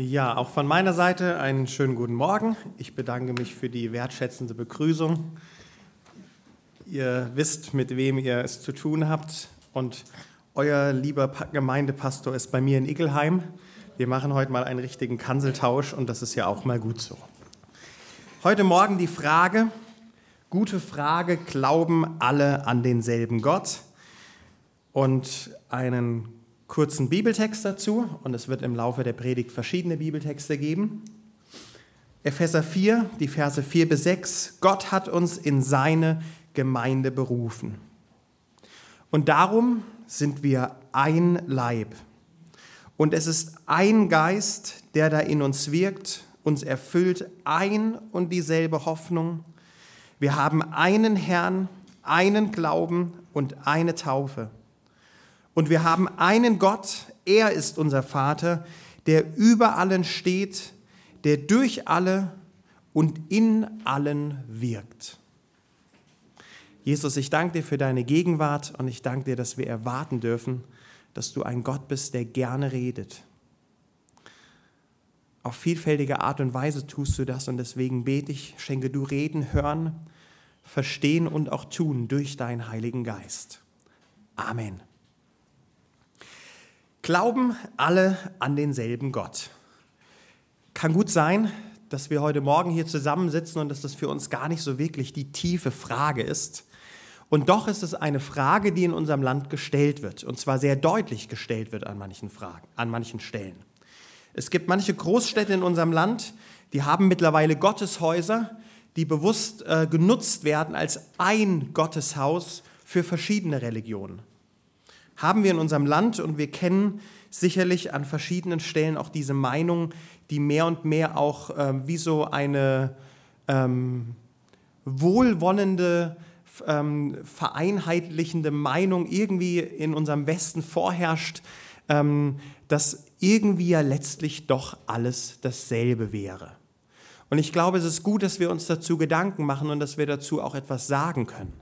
Ja, auch von meiner Seite einen schönen guten Morgen. Ich bedanke mich für die wertschätzende Begrüßung. Ihr wisst, mit wem ihr es zu tun habt und euer lieber Gemeindepastor ist bei mir in Ickelheim. Wir machen heute mal einen richtigen Kanzeltausch und das ist ja auch mal gut so. Heute Morgen die Frage, gute Frage, glauben alle an denselben Gott? Und einen kurzen Bibeltext dazu und es wird im Laufe der Predigt verschiedene Bibeltexte geben. Epheser 4, die Verse 4 bis 6. Gott hat uns in seine Gemeinde berufen. Und darum sind wir ein Leib. Und es ist ein Geist, der da in uns wirkt, uns erfüllt ein und dieselbe Hoffnung. Wir haben einen Herrn, einen Glauben und eine Taufe. Und wir haben einen Gott, er ist unser Vater, der über allen steht, der durch alle und in allen wirkt. Jesus, ich danke dir für deine Gegenwart und ich danke dir, dass wir erwarten dürfen, dass du ein Gott bist, der gerne redet. Auf vielfältige Art und Weise tust du das und deswegen bete ich, schenke du Reden, Hören, Verstehen und auch Tun durch deinen Heiligen Geist. Amen. Glauben alle an denselben Gott. Kann gut sein, dass wir heute Morgen hier zusammensitzen und dass das für uns gar nicht so wirklich die tiefe Frage ist. Und doch ist es eine Frage, die in unserem Land gestellt wird, und zwar sehr deutlich gestellt wird an manchen, Fragen, an manchen Stellen. Es gibt manche Großstädte in unserem Land, die haben mittlerweile Gotteshäuser, die bewusst äh, genutzt werden als ein Gotteshaus für verschiedene Religionen haben wir in unserem Land und wir kennen sicherlich an verschiedenen Stellen auch diese Meinung, die mehr und mehr auch äh, wie so eine ähm, wohlwollende, ähm, vereinheitlichende Meinung irgendwie in unserem Westen vorherrscht, ähm, dass irgendwie ja letztlich doch alles dasselbe wäre. Und ich glaube, es ist gut, dass wir uns dazu Gedanken machen und dass wir dazu auch etwas sagen können.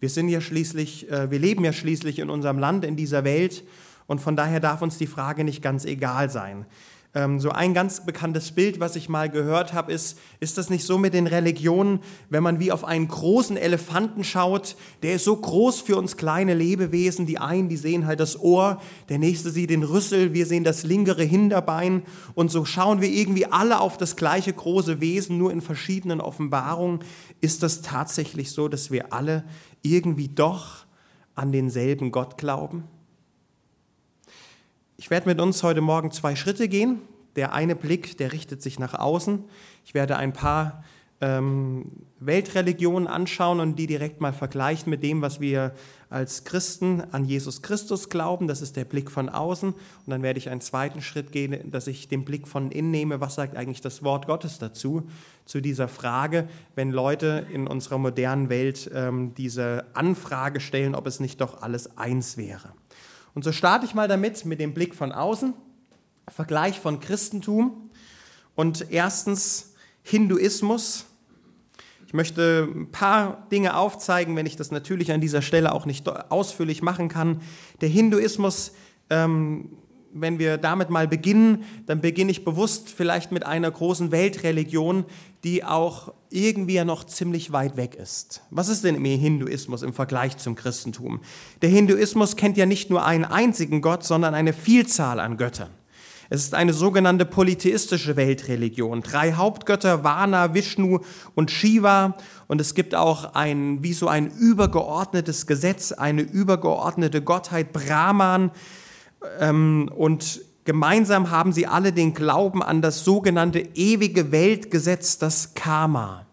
Wir sind ja schließlich, äh, wir leben ja schließlich in unserem Land, in dieser Welt und von daher darf uns die Frage nicht ganz egal sein. Ähm, so ein ganz bekanntes Bild, was ich mal gehört habe, ist, ist das nicht so mit den Religionen, wenn man wie auf einen großen Elefanten schaut, der ist so groß für uns kleine Lebewesen, die einen, die sehen halt das Ohr, der nächste sieht den Rüssel, wir sehen das linkere Hinterbein und so schauen wir irgendwie alle auf das gleiche große Wesen, nur in verschiedenen Offenbarungen. Ist das tatsächlich so, dass wir alle irgendwie doch an denselben Gott glauben? Ich werde mit uns heute Morgen zwei Schritte gehen. Der eine Blick, der richtet sich nach außen. Ich werde ein paar ähm, Weltreligionen anschauen und die direkt mal vergleichen mit dem, was wir als Christen an Jesus Christus glauben. Das ist der Blick von außen. Und dann werde ich einen zweiten Schritt gehen, dass ich den Blick von innen nehme. Was sagt eigentlich das Wort Gottes dazu? Zu dieser Frage, wenn Leute in unserer modernen Welt ähm, diese Anfrage stellen, ob es nicht doch alles eins wäre. Und so starte ich mal damit, mit dem Blick von außen, Vergleich von Christentum und erstens Hinduismus. Ich möchte ein paar Dinge aufzeigen, wenn ich das natürlich an dieser Stelle auch nicht ausführlich machen kann. Der Hinduismus ähm, wenn wir damit mal beginnen, dann beginne ich bewusst vielleicht mit einer großen Weltreligion, die auch irgendwie ja noch ziemlich weit weg ist. Was ist denn im Hinduismus im Vergleich zum Christentum? Der Hinduismus kennt ja nicht nur einen einzigen Gott, sondern eine Vielzahl an Göttern. Es ist eine sogenannte polytheistische Weltreligion. Drei Hauptgötter, Vana, Vishnu und Shiva. Und es gibt auch ein, wie so ein übergeordnetes Gesetz, eine übergeordnete Gottheit, Brahman, ähm, und gemeinsam haben sie alle den Glauben an das sogenannte ewige Weltgesetz, das Karma.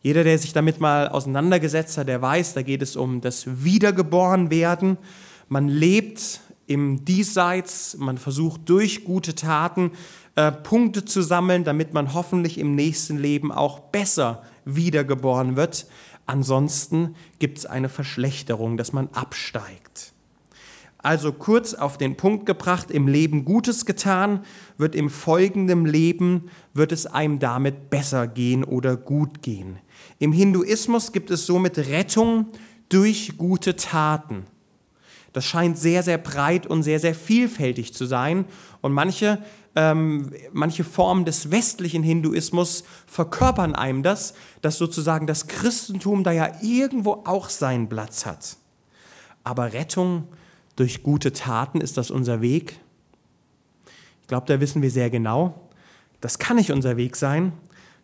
Jeder, der sich damit mal auseinandergesetzt hat, der weiß, da geht es um das Wiedergeborenwerden. Man lebt im Diesseits, man versucht durch gute Taten äh, Punkte zu sammeln, damit man hoffentlich im nächsten Leben auch besser wiedergeboren wird. Ansonsten gibt es eine Verschlechterung, dass man absteigt. Also kurz auf den Punkt gebracht, im Leben Gutes getan, wird im folgenden Leben, wird es einem damit besser gehen oder gut gehen. Im Hinduismus gibt es somit Rettung durch gute Taten. Das scheint sehr, sehr breit und sehr, sehr vielfältig zu sein. Und manche, ähm, manche Formen des westlichen Hinduismus verkörpern einem das, dass sozusagen das Christentum da ja irgendwo auch seinen Platz hat. Aber Rettung durch gute Taten, ist das unser Weg? Ich glaube, da wissen wir sehr genau, das kann nicht unser Weg sein.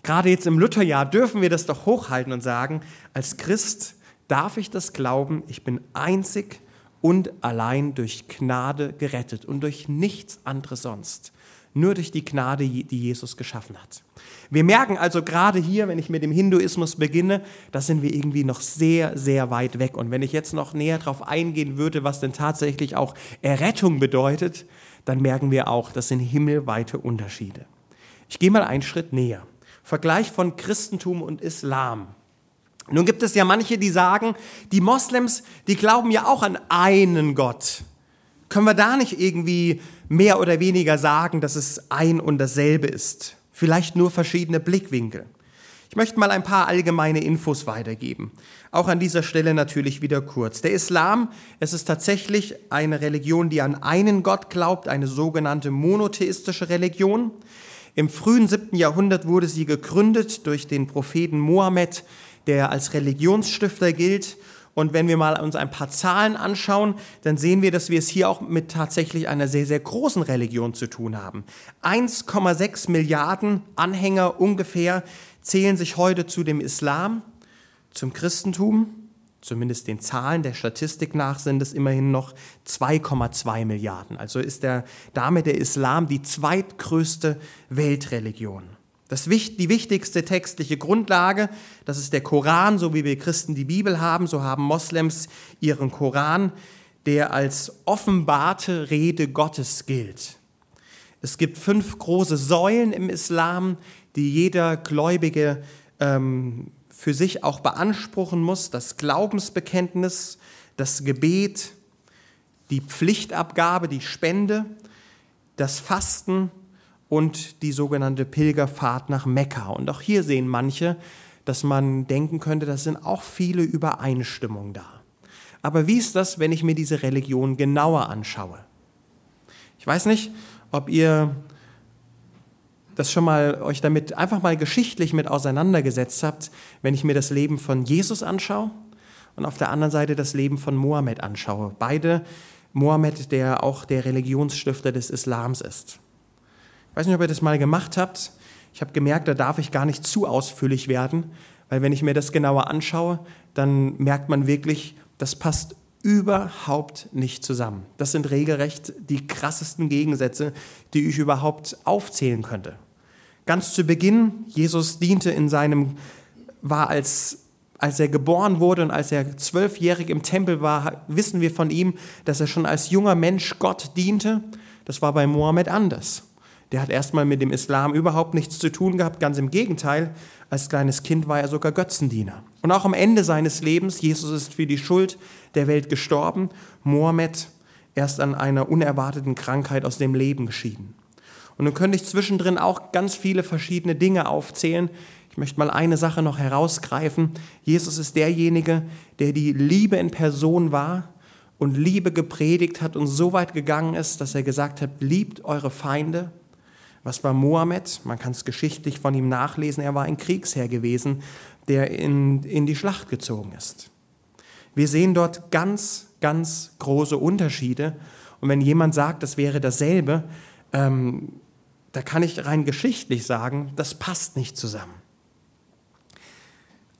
Gerade jetzt im Lutherjahr dürfen wir das doch hochhalten und sagen, als Christ darf ich das glauben, ich bin einzig und allein durch Gnade gerettet und durch nichts anderes sonst. Nur durch die Gnade, die Jesus geschaffen hat. Wir merken also gerade hier, wenn ich mit dem Hinduismus beginne, da sind wir irgendwie noch sehr, sehr weit weg. Und wenn ich jetzt noch näher darauf eingehen würde, was denn tatsächlich auch Errettung bedeutet, dann merken wir auch, das sind himmelweite Unterschiede. Ich gehe mal einen Schritt näher. Vergleich von Christentum und Islam. Nun gibt es ja manche, die sagen, die Moslems, die glauben ja auch an einen Gott. Können wir da nicht irgendwie mehr oder weniger sagen, dass es ein und dasselbe ist? Vielleicht nur verschiedene Blickwinkel. Ich möchte mal ein paar allgemeine Infos weitergeben. Auch an dieser Stelle natürlich wieder kurz. Der Islam, es ist tatsächlich eine Religion, die an einen Gott glaubt, eine sogenannte monotheistische Religion. Im frühen siebten Jahrhundert wurde sie gegründet durch den Propheten Mohammed, der als Religionsstifter gilt. Und wenn wir mal uns ein paar Zahlen anschauen, dann sehen wir, dass wir es hier auch mit tatsächlich einer sehr, sehr großen Religion zu tun haben. 1,6 Milliarden Anhänger ungefähr zählen sich heute zu dem Islam, zum Christentum zumindest den Zahlen der Statistik nach sind es immerhin noch 2,2 Milliarden. Also ist der, damit der Islam die zweitgrößte Weltreligion. Das, die wichtigste textliche Grundlage, das ist der Koran, so wie wir Christen die Bibel haben, so haben Moslems ihren Koran, der als offenbarte Rede Gottes gilt. Es gibt fünf große Säulen im Islam, die jeder Gläubige ähm, für sich auch beanspruchen muss, das Glaubensbekenntnis, das Gebet, die Pflichtabgabe, die Spende, das Fasten und die sogenannte Pilgerfahrt nach Mekka. Und auch hier sehen manche, dass man denken könnte, das sind auch viele Übereinstimmungen da. Aber wie ist das, wenn ich mir diese Religion genauer anschaue? Ich weiß nicht, ob ihr das schon mal euch damit einfach mal geschichtlich mit auseinandergesetzt habt, wenn ich mir das Leben von Jesus anschaue und auf der anderen Seite das Leben von Mohammed anschaue. Beide Mohammed, der auch der Religionsstifter des Islams ist. Weiß nicht, ob ihr das mal gemacht habt. Ich habe gemerkt, da darf ich gar nicht zu ausführlich werden, weil wenn ich mir das genauer anschaue, dann merkt man wirklich, das passt überhaupt nicht zusammen. Das sind regelrecht die krassesten Gegensätze, die ich überhaupt aufzählen könnte. Ganz zu Beginn, Jesus diente in seinem, war als, als er geboren wurde und als er zwölfjährig im Tempel war, wissen wir von ihm, dass er schon als junger Mensch Gott diente. Das war bei Mohammed anders. Der hat erstmal mit dem Islam überhaupt nichts zu tun gehabt, ganz im Gegenteil. Als kleines Kind war er sogar Götzendiener. Und auch am Ende seines Lebens, Jesus ist für die Schuld der Welt gestorben, Mohammed erst an einer unerwarteten Krankheit aus dem Leben geschieden. Und nun könnte ich zwischendrin auch ganz viele verschiedene Dinge aufzählen. Ich möchte mal eine Sache noch herausgreifen. Jesus ist derjenige, der die Liebe in Person war und Liebe gepredigt hat und so weit gegangen ist, dass er gesagt hat, liebt eure Feinde. Was war Mohammed? Man kann es geschichtlich von ihm nachlesen. Er war ein Kriegsherr gewesen, der in, in die Schlacht gezogen ist. Wir sehen dort ganz, ganz große Unterschiede. Und wenn jemand sagt, das wäre dasselbe, ähm, da kann ich rein geschichtlich sagen, das passt nicht zusammen.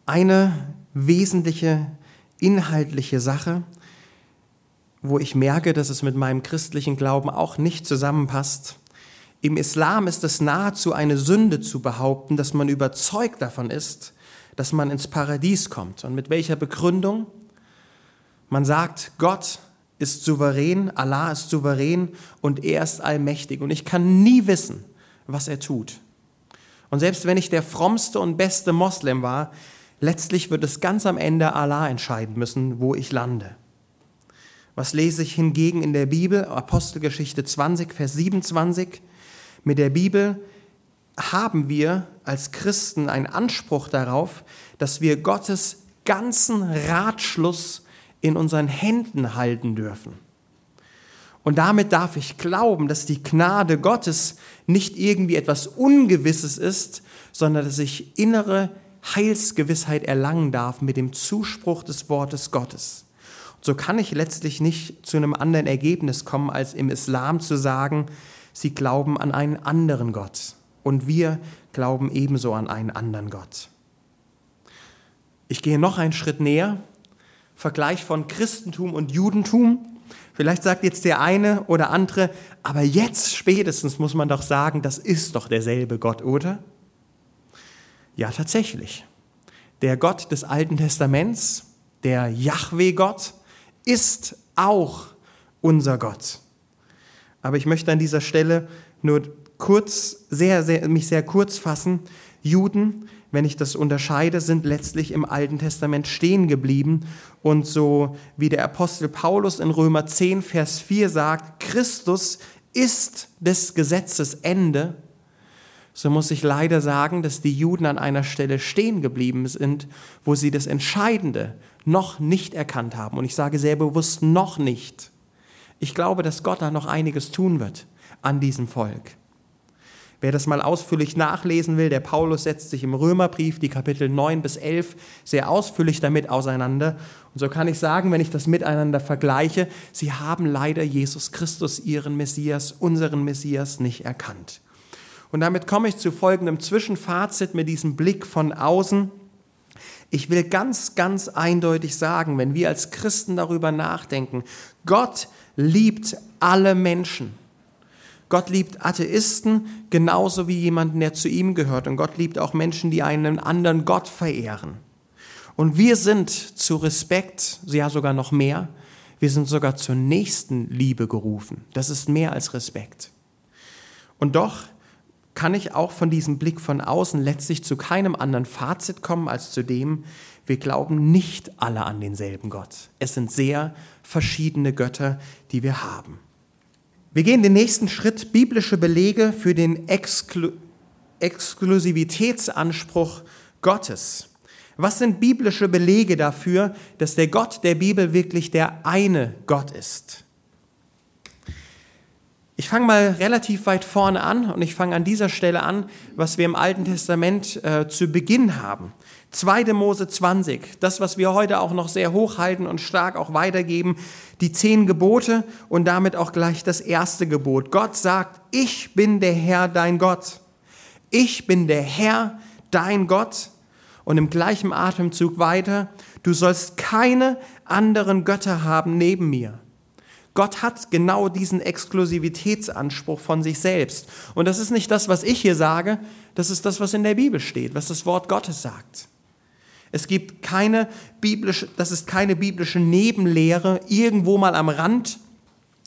Eine wesentliche inhaltliche Sache, wo ich merke, dass es mit meinem christlichen Glauben auch nicht zusammenpasst. Im Islam ist es nahezu eine Sünde zu behaupten, dass man überzeugt davon ist, dass man ins Paradies kommt. Und mit welcher Begründung? Man sagt, Gott ist souverän, Allah ist souverän und er ist allmächtig. Und ich kann nie wissen, was er tut. Und selbst wenn ich der frommste und beste Moslem war, letztlich wird es ganz am Ende Allah entscheiden müssen, wo ich lande. Was lese ich hingegen in der Bibel? Apostelgeschichte 20, Vers 27. Mit der Bibel haben wir als Christen einen Anspruch darauf, dass wir Gottes ganzen Ratschluss in unseren Händen halten dürfen. Und damit darf ich glauben, dass die Gnade Gottes nicht irgendwie etwas Ungewisses ist, sondern dass ich innere Heilsgewissheit erlangen darf mit dem Zuspruch des Wortes Gottes. Und so kann ich letztlich nicht zu einem anderen Ergebnis kommen, als im Islam zu sagen, sie glauben an einen anderen Gott und wir glauben ebenso an einen anderen Gott. Ich gehe noch einen Schritt näher, Vergleich von Christentum und Judentum. Vielleicht sagt jetzt der eine oder andere, aber jetzt spätestens muss man doch sagen, das ist doch derselbe Gott, oder? Ja, tatsächlich. Der Gott des Alten Testaments, der Yahweh-Gott, ist auch unser Gott. Aber ich möchte an dieser Stelle nur kurz, sehr, sehr, mich sehr kurz fassen. Juden, wenn ich das unterscheide, sind letztlich im Alten Testament stehen geblieben. Und so wie der Apostel Paulus in Römer 10, Vers 4 sagt, Christus ist des Gesetzes Ende, so muss ich leider sagen, dass die Juden an einer Stelle stehen geblieben sind, wo sie das Entscheidende noch nicht erkannt haben. Und ich sage sehr bewusst noch nicht. Ich glaube, dass Gott da noch einiges tun wird an diesem Volk. Wer das mal ausführlich nachlesen will, der Paulus setzt sich im Römerbrief, die Kapitel 9 bis 11, sehr ausführlich damit auseinander. Und so kann ich sagen, wenn ich das miteinander vergleiche, sie haben leider Jesus Christus, ihren Messias, unseren Messias, nicht erkannt. Und damit komme ich zu folgendem Zwischenfazit mit diesem Blick von außen. Ich will ganz, ganz eindeutig sagen, wenn wir als Christen darüber nachdenken, Gott liebt alle Menschen. Gott liebt Atheisten genauso wie jemanden, der zu ihm gehört. Und Gott liebt auch Menschen, die einen anderen Gott verehren. Und wir sind zu Respekt, ja sogar noch mehr, wir sind sogar zur nächsten Liebe gerufen. Das ist mehr als Respekt. Und doch kann ich auch von diesem Blick von außen letztlich zu keinem anderen Fazit kommen als zu dem, wir glauben nicht alle an denselben Gott. Es sind sehr verschiedene Götter, die wir haben. Wir gehen den nächsten Schritt, biblische Belege für den Exklu Exklusivitätsanspruch Gottes. Was sind biblische Belege dafür, dass der Gott der Bibel wirklich der eine Gott ist? Ich fange mal relativ weit vorne an und ich fange an dieser Stelle an, was wir im Alten Testament äh, zu Beginn haben. 2. Mose 20, das, was wir heute auch noch sehr hochhalten und stark auch weitergeben, die zehn Gebote und damit auch gleich das erste Gebot. Gott sagt, ich bin der Herr, dein Gott. Ich bin der Herr, dein Gott. Und im gleichen Atemzug weiter, du sollst keine anderen Götter haben neben mir. Gott hat genau diesen Exklusivitätsanspruch von sich selbst. Und das ist nicht das, was ich hier sage, das ist das, was in der Bibel steht, was das Wort Gottes sagt. Es gibt keine biblische, das ist keine biblische Nebenlehre irgendwo mal am Rand,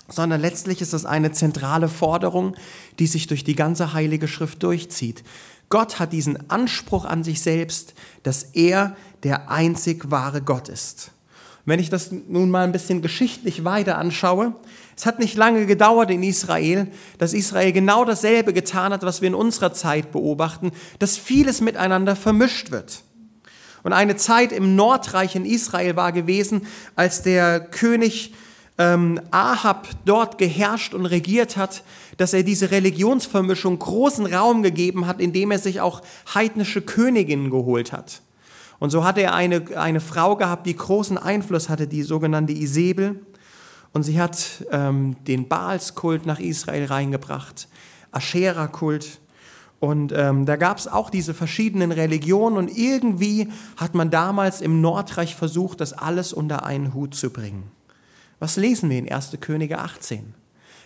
sondern letztlich ist es eine zentrale Forderung, die sich durch die ganze Heilige Schrift durchzieht. Gott hat diesen Anspruch an sich selbst, dass er der einzig wahre Gott ist. Wenn ich das nun mal ein bisschen geschichtlich weiter anschaue, es hat nicht lange gedauert in Israel, dass Israel genau dasselbe getan hat, was wir in unserer Zeit beobachten, dass vieles miteinander vermischt wird. Und eine Zeit im Nordreich in Israel war gewesen, als der König ähm, Ahab dort geherrscht und regiert hat, dass er diese Religionsvermischung großen Raum gegeben hat, indem er sich auch heidnische Königinnen geholt hat. Und so hatte er eine, eine Frau gehabt, die großen Einfluss hatte, die sogenannte Isabel. Und sie hat ähm, den Baalskult nach Israel reingebracht, Aschera-Kult. Und ähm, da gab es auch diese verschiedenen Religionen und irgendwie hat man damals im Nordreich versucht, das alles unter einen Hut zu bringen. Was lesen wir in 1. Könige 18?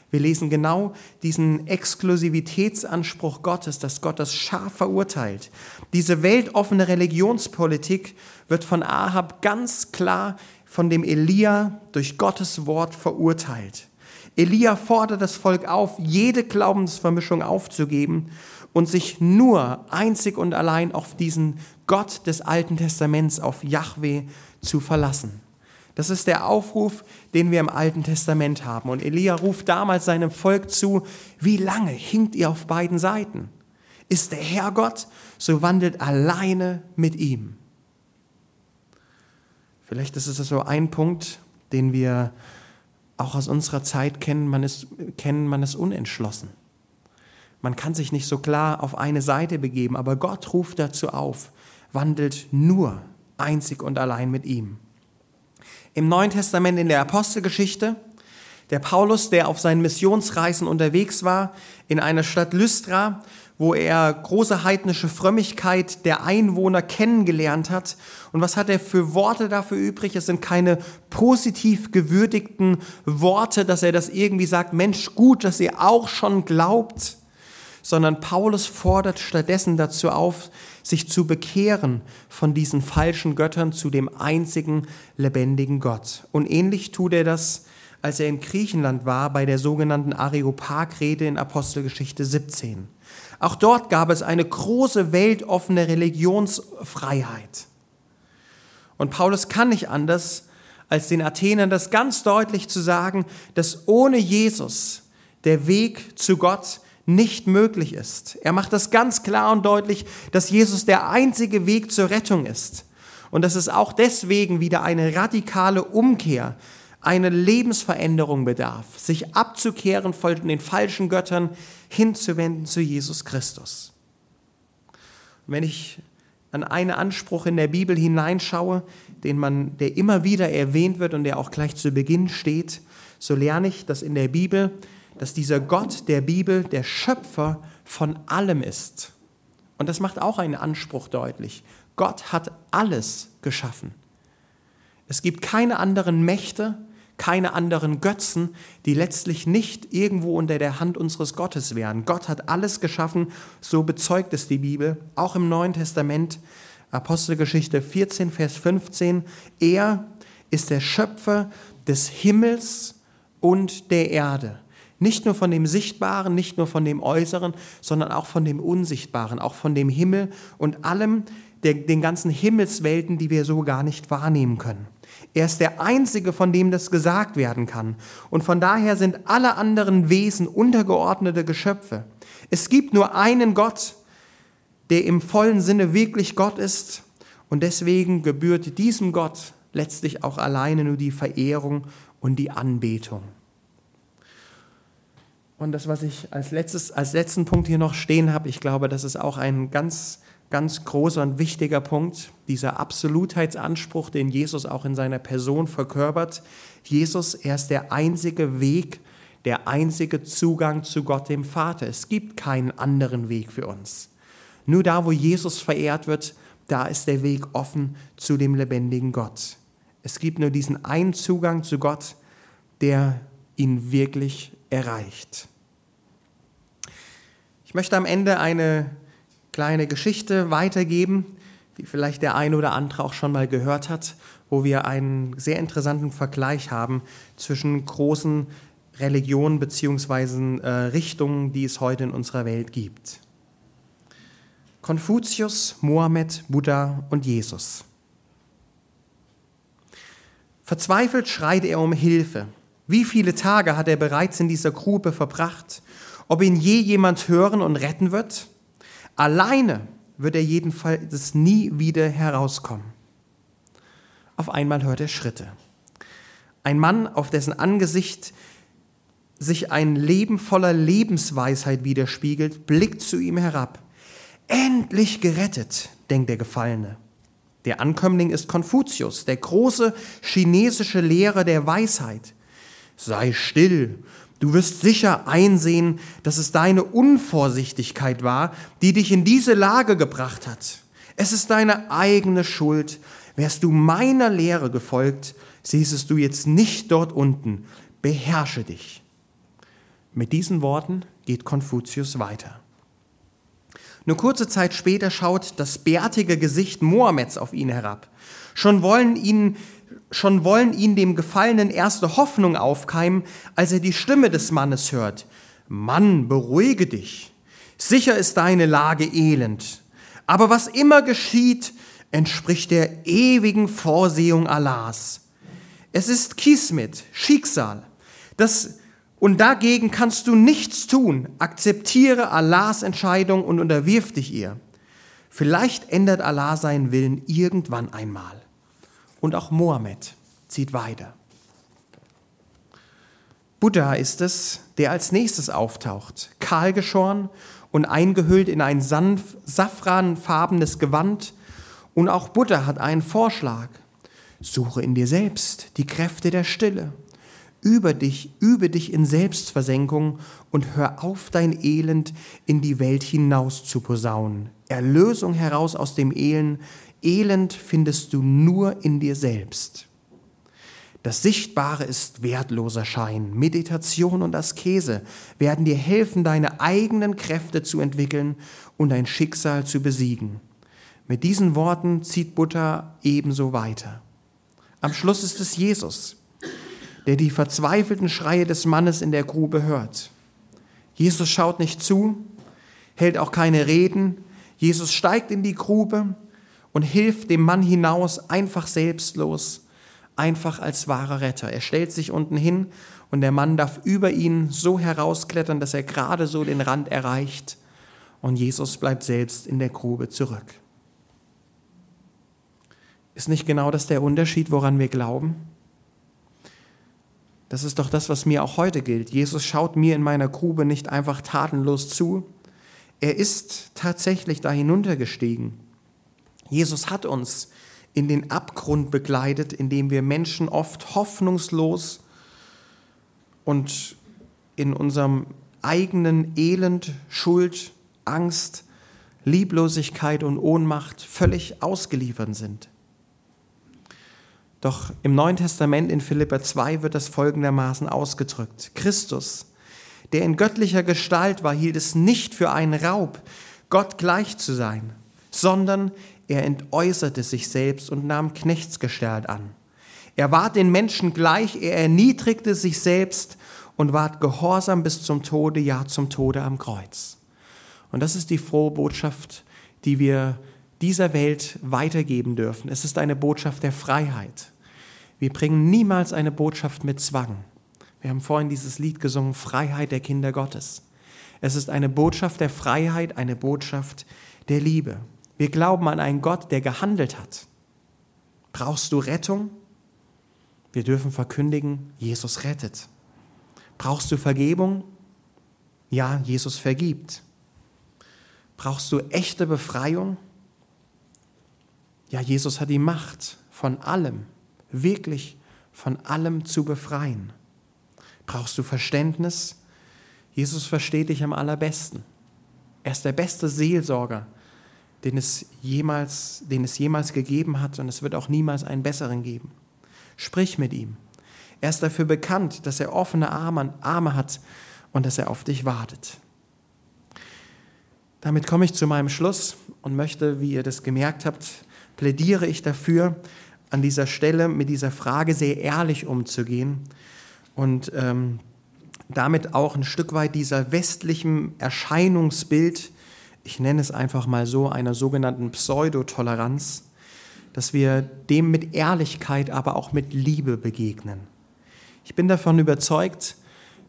Wir lesen genau diesen Exklusivitätsanspruch Gottes, dass Gott das scharf verurteilt. Diese weltoffene Religionspolitik wird von Ahab ganz klar von dem Elia durch Gottes Wort verurteilt. Elia fordert das Volk auf, jede Glaubensvermischung aufzugeben und sich nur einzig und allein auf diesen Gott des Alten Testaments, auf Yahweh zu verlassen. Das ist der Aufruf, den wir im Alten Testament haben. Und Elia ruft damals seinem Volk zu, wie lange hinkt ihr auf beiden Seiten? Ist der Herr Gott, so wandelt alleine mit ihm. Vielleicht ist es so ein Punkt, den wir auch aus unserer Zeit kennen, man ist, kennen, man ist unentschlossen. Man kann sich nicht so klar auf eine Seite begeben, aber Gott ruft dazu auf, wandelt nur einzig und allein mit ihm. Im Neuen Testament in der Apostelgeschichte, der Paulus, der auf seinen Missionsreisen unterwegs war, in einer Stadt Lystra, wo er große heidnische Frömmigkeit der Einwohner kennengelernt hat. Und was hat er für Worte dafür übrig? Es sind keine positiv gewürdigten Worte, dass er das irgendwie sagt, Mensch, gut, dass ihr auch schon glaubt, sondern Paulus fordert stattdessen dazu auf, sich zu bekehren von diesen falschen Göttern zu dem einzigen lebendigen Gott. Und ähnlich tut er das, als er in Griechenland war, bei der sogenannten Areopag-Rede in Apostelgeschichte 17. Auch dort gab es eine große weltoffene Religionsfreiheit. Und Paulus kann nicht anders, als den Athenern das ganz deutlich zu sagen, dass ohne Jesus der Weg zu Gott nicht möglich ist. Er macht das ganz klar und deutlich, dass Jesus der einzige Weg zur Rettung ist. Und dass es auch deswegen wieder eine radikale Umkehr eine Lebensveränderung bedarf, sich abzukehren von den falschen Göttern hinzuwenden zu Jesus Christus. Und wenn ich an einen Anspruch in der Bibel hineinschaue, den man, der immer wieder erwähnt wird und der auch gleich zu Beginn steht, so lerne ich, dass in der Bibel, dass dieser Gott der Bibel der Schöpfer von allem ist. Und das macht auch einen Anspruch deutlich. Gott hat alles geschaffen. Es gibt keine anderen Mächte, keine anderen Götzen, die letztlich nicht irgendwo unter der Hand unseres Gottes wären. Gott hat alles geschaffen, so bezeugt es die Bibel, auch im Neuen Testament, Apostelgeschichte 14, Vers 15. Er ist der Schöpfer des Himmels und der Erde. Nicht nur von dem Sichtbaren, nicht nur von dem Äußeren, sondern auch von dem Unsichtbaren, auch von dem Himmel und allem, der, den ganzen Himmelswelten, die wir so gar nicht wahrnehmen können. Er ist der Einzige, von dem das gesagt werden kann. Und von daher sind alle anderen Wesen untergeordnete Geschöpfe. Es gibt nur einen Gott, der im vollen Sinne wirklich Gott ist. Und deswegen gebührt diesem Gott letztlich auch alleine nur die Verehrung und die Anbetung. Und das, was ich als, letztes, als letzten Punkt hier noch stehen habe, ich glaube, das ist auch ein ganz ganz großer und wichtiger Punkt, dieser Absolutheitsanspruch, den Jesus auch in seiner Person verkörpert. Jesus, er ist der einzige Weg, der einzige Zugang zu Gott dem Vater. Es gibt keinen anderen Weg für uns. Nur da, wo Jesus verehrt wird, da ist der Weg offen zu dem lebendigen Gott. Es gibt nur diesen einen Zugang zu Gott, der ihn wirklich erreicht. Ich möchte am Ende eine kleine Geschichte weitergeben, die vielleicht der eine oder andere auch schon mal gehört hat, wo wir einen sehr interessanten Vergleich haben zwischen großen Religionen bzw. Äh, Richtungen, die es heute in unserer Welt gibt. Konfuzius, Mohammed, Buddha und Jesus. Verzweifelt schreit er um Hilfe. Wie viele Tage hat er bereits in dieser Grube verbracht? Ob ihn je jemand hören und retten wird? Alleine wird er jedenfalls nie wieder herauskommen. Auf einmal hört er Schritte. Ein Mann, auf dessen Angesicht sich ein Leben voller Lebensweisheit widerspiegelt, blickt zu ihm herab. Endlich gerettet, denkt der Gefallene. Der Ankömmling ist Konfuzius, der große chinesische Lehrer der Weisheit. Sei still Du wirst sicher einsehen, dass es deine Unvorsichtigkeit war, die dich in diese Lage gebracht hat. Es ist deine eigene Schuld. Wärst du meiner Lehre gefolgt, säßest du jetzt nicht dort unten. Beherrsche dich. Mit diesen Worten geht Konfuzius weiter. Nur kurze Zeit später schaut das bärtige Gesicht Mohammeds auf ihn herab. Schon wollen ihn schon wollen ihn dem Gefallenen erste Hoffnung aufkeimen, als er die Stimme des Mannes hört. Mann, beruhige dich. Sicher ist deine Lage elend. Aber was immer geschieht, entspricht der ewigen Vorsehung Allahs. Es ist Kismet, Schicksal. Das, und dagegen kannst du nichts tun. Akzeptiere Allahs Entscheidung und unterwirf dich ihr. Vielleicht ändert Allah seinen Willen irgendwann einmal. Und auch Mohammed zieht weiter. Buddha ist es, der als nächstes auftaucht, kahlgeschoren und eingehüllt in ein sanft, safranfarbenes Gewand. Und auch Buddha hat einen Vorschlag. Suche in dir selbst die Kräfte der Stille. Über dich, übe dich in Selbstversenkung und hör auf, dein Elend in die Welt hinaus zu posaunen. Erlösung heraus aus dem Elend, Elend findest du nur in dir selbst. Das Sichtbare ist wertloser Schein. Meditation und Askese werden dir helfen, deine eigenen Kräfte zu entwickeln und dein Schicksal zu besiegen. Mit diesen Worten zieht Buddha ebenso weiter. Am Schluss ist es Jesus, der die verzweifelten Schreie des Mannes in der Grube hört. Jesus schaut nicht zu, hält auch keine Reden. Jesus steigt in die Grube und hilft dem Mann hinaus einfach selbstlos einfach als wahrer Retter. Er stellt sich unten hin und der Mann darf über ihn so herausklettern, dass er gerade so den Rand erreicht und Jesus bleibt selbst in der Grube zurück. Ist nicht genau das der Unterschied, woran wir glauben? Das ist doch das, was mir auch heute gilt. Jesus schaut mir in meiner Grube nicht einfach tatenlos zu. Er ist tatsächlich da hinuntergestiegen. Jesus hat uns in den Abgrund begleitet, in dem wir Menschen oft hoffnungslos und in unserem eigenen Elend, Schuld, Angst, Lieblosigkeit und Ohnmacht völlig ausgeliefert sind. Doch im Neuen Testament in Philippa 2 wird das folgendermaßen ausgedrückt. Christus, der in göttlicher Gestalt war, hielt es nicht für einen Raub, Gott gleich zu sein, sondern er entäußerte sich selbst und nahm Knechtsgestalt an. Er ward den Menschen gleich, er erniedrigte sich selbst und ward gehorsam bis zum Tode, ja zum Tode am Kreuz. Und das ist die frohe Botschaft, die wir dieser Welt weitergeben dürfen. Es ist eine Botschaft der Freiheit. Wir bringen niemals eine Botschaft mit Zwang. Wir haben vorhin dieses Lied gesungen, Freiheit der Kinder Gottes. Es ist eine Botschaft der Freiheit, eine Botschaft der Liebe. Wir glauben an einen Gott, der gehandelt hat. Brauchst du Rettung? Wir dürfen verkündigen, Jesus rettet. Brauchst du Vergebung? Ja, Jesus vergibt. Brauchst du echte Befreiung? Ja, Jesus hat die Macht, von allem, wirklich von allem zu befreien. Brauchst du Verständnis? Jesus versteht dich am allerbesten. Er ist der beste Seelsorger, den es jemals, den es jemals gegeben hat und es wird auch niemals einen besseren geben. Sprich mit ihm. Er ist dafür bekannt, dass er offene Arme, Arme hat und dass er auf dich wartet. Damit komme ich zu meinem Schluss und möchte, wie ihr das gemerkt habt, plädiere ich dafür, an dieser Stelle mit dieser Frage sehr ehrlich umzugehen und ähm, damit auch ein Stück weit dieser westlichen Erscheinungsbild ich nenne es einfach mal so, einer sogenannten Pseudotoleranz, dass wir dem mit Ehrlichkeit, aber auch mit Liebe begegnen. Ich bin davon überzeugt,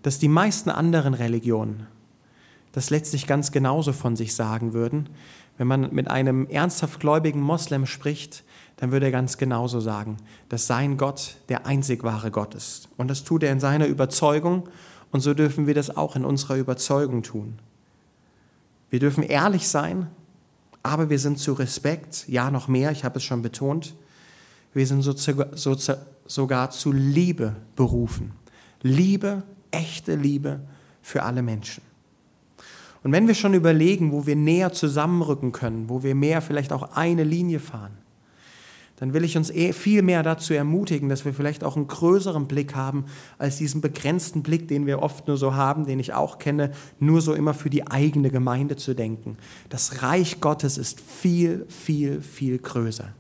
dass die meisten anderen Religionen das letztlich ganz genauso von sich sagen würden. Wenn man mit einem ernsthaft gläubigen Moslem spricht, dann würde er ganz genauso sagen, dass sein Gott der einzig wahre Gott ist. Und das tut er in seiner Überzeugung und so dürfen wir das auch in unserer Überzeugung tun. Wir dürfen ehrlich sein, aber wir sind zu Respekt, ja noch mehr, ich habe es schon betont, wir sind so, so, sogar zu Liebe berufen. Liebe, echte Liebe für alle Menschen. Und wenn wir schon überlegen, wo wir näher zusammenrücken können, wo wir mehr vielleicht auch eine Linie fahren, dann will ich uns eh viel mehr dazu ermutigen, dass wir vielleicht auch einen größeren Blick haben als diesen begrenzten Blick, den wir oft nur so haben, den ich auch kenne, nur so immer für die eigene Gemeinde zu denken. Das Reich Gottes ist viel, viel, viel größer.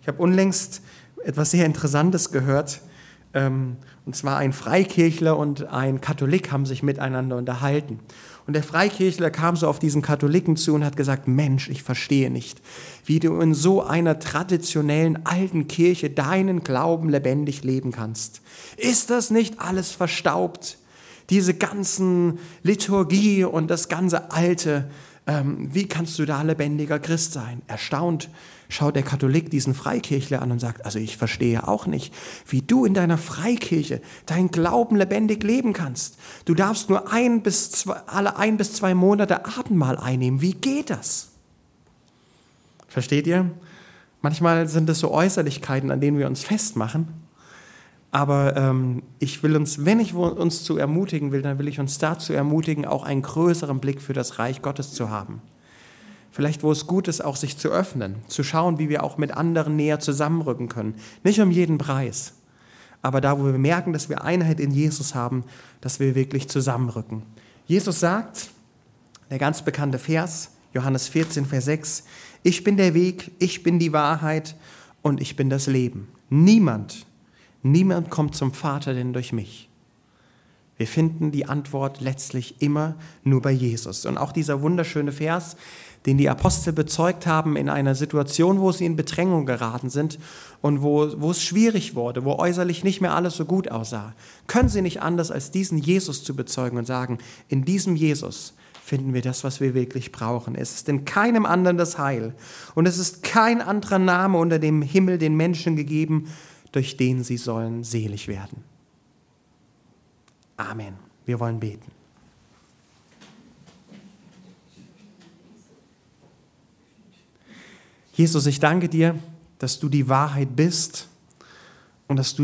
Ich habe unlängst etwas sehr Interessantes gehört. Ähm, und zwar ein Freikirchler und ein Katholik haben sich miteinander unterhalten. Und der Freikirchler kam so auf diesen Katholiken zu und hat gesagt, Mensch, ich verstehe nicht, wie du in so einer traditionellen alten Kirche deinen Glauben lebendig leben kannst. Ist das nicht alles verstaubt? Diese ganzen Liturgie und das ganze Alte, ähm, wie kannst du da lebendiger Christ sein? Erstaunt schaut der Katholik diesen Freikirchler an und sagt, also ich verstehe auch nicht, wie du in deiner Freikirche deinen Glauben lebendig leben kannst. Du darfst nur ein bis zwei, alle ein bis zwei Monate Abendmahl einnehmen. Wie geht das? Versteht ihr? Manchmal sind es so Äußerlichkeiten, an denen wir uns festmachen. Aber ähm, ich will uns, wenn ich uns zu ermutigen will, dann will ich uns dazu ermutigen, auch einen größeren Blick für das Reich Gottes zu haben. Vielleicht, wo es gut ist, auch sich zu öffnen, zu schauen, wie wir auch mit anderen näher zusammenrücken können. Nicht um jeden Preis, aber da, wo wir merken, dass wir Einheit in Jesus haben, dass wir wirklich zusammenrücken. Jesus sagt, der ganz bekannte Vers, Johannes 14, Vers 6, ich bin der Weg, ich bin die Wahrheit und ich bin das Leben. Niemand, niemand kommt zum Vater denn durch mich. Wir finden die Antwort letztlich immer nur bei Jesus. Und auch dieser wunderschöne Vers, den die Apostel bezeugt haben in einer Situation, wo sie in Bedrängung geraten sind und wo, wo es schwierig wurde, wo äußerlich nicht mehr alles so gut aussah, können sie nicht anders als diesen Jesus zu bezeugen und sagen, in diesem Jesus finden wir das, was wir wirklich brauchen. Es ist in keinem anderen das Heil. Und es ist kein anderer Name unter dem Himmel den Menschen gegeben, durch den sie sollen selig werden. Amen. Wir wollen beten. Jesus, ich danke dir, dass du die Wahrheit bist und dass du